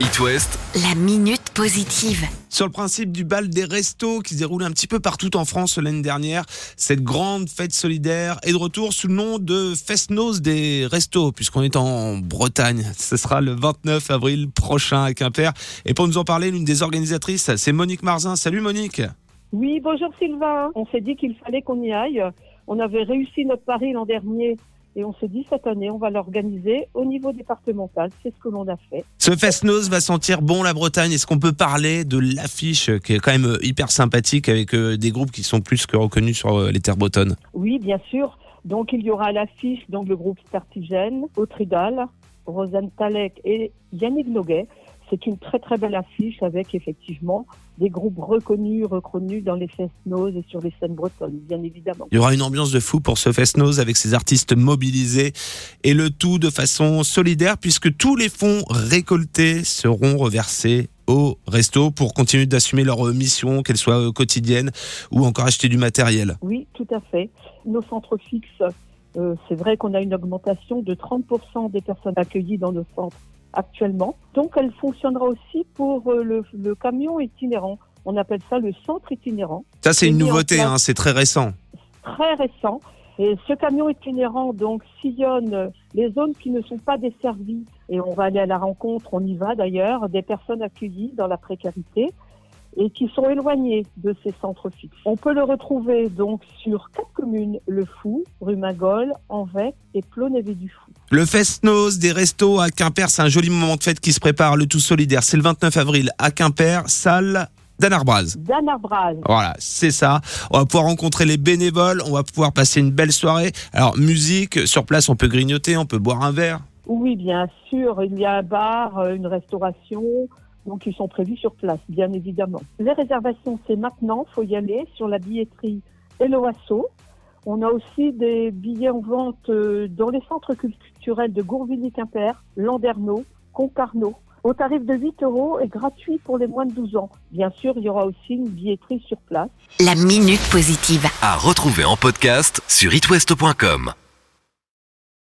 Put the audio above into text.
It West, La minute positive. Sur le principe du bal des restos qui se déroule un petit peu partout en France l'année dernière, cette grande fête solidaire est de retour sous le nom de Fest-Noz des restos, puisqu'on est en Bretagne. Ce sera le 29 avril prochain à Quimper. Et pour nous en parler, l'une des organisatrices, c'est Monique Marzin. Salut Monique Oui, bonjour Sylvain. On s'est dit qu'il fallait qu'on y aille. On avait réussi notre pari l'an dernier et on s'est dit cette année, on va l'organiser au niveau départemental. C'est ce que l'on a fait. Ce Fest-Noz va sentir bon la Bretagne. Est-ce qu'on peut parler de l'affiche qui est quand même hyper sympathique avec euh, des groupes qui sont plus que reconnus sur euh, les terres bretonnes? Oui, bien sûr. Donc il y aura l'affiche donc le groupe Startigène, Autridal, Rosanne Talek et Yannick Noguet. C'est une très très belle affiche avec effectivement des groupes reconnus, reconnus dans les Fest-Noz et sur les scènes bretonnes, bien évidemment. Il y aura une ambiance de fou pour ce Fest-Noz avec ces artistes mobilisés et le tout de façon solidaire puisque tous les fonds récoltés seront reversés au resto pour continuer d'assumer leur mission, qu'elle soit euh, quotidienne ou encore acheter du matériel. Oui, tout à fait. Nos centres fixes, euh, c'est vrai qu'on a une augmentation de 30% des personnes accueillies dans nos centres actuellement. Donc elle fonctionnera aussi pour euh, le, le camion itinérant. On appelle ça le centre itinérant. Ça c'est une nouveauté, hein, c'est très récent. très récent. Et ce camion itinérant donc sillonne les zones qui ne sont pas desservies et on va aller à la rencontre, on y va d'ailleurs, des personnes accueillies dans la précarité et qui sont éloignées de ces centres fixes. On peut le retrouver donc sur quatre communes, Le Fou, Rumagol, Anvec et Plonévé du Fou. Le Fest-Noz des restos à Quimper, c'est un joli moment de fête qui se prépare, le tout solidaire. C'est le 29 avril à Quimper, salle d'Anarbraz. Dan Arbraz, Voilà, c'est ça. On va pouvoir rencontrer les bénévoles, on va pouvoir passer une belle soirée. Alors, musique, sur place, on peut grignoter, on peut boire un verre. Oui, bien sûr, il y a un bar, euh, une restauration, donc ils sont prévus sur place, bien évidemment. Les réservations, c'est maintenant, faut y aller sur la billetterie et le Oiseau. On a aussi des billets en vente euh, dans les centres culturels de Gourvilly-Quimper, Landerneau, Concarneau, au tarif de 8 euros et gratuit pour les moins de 12 ans. Bien sûr, il y aura aussi une billetterie sur place. La minute positive. à retrouver en podcast sur itwest.com.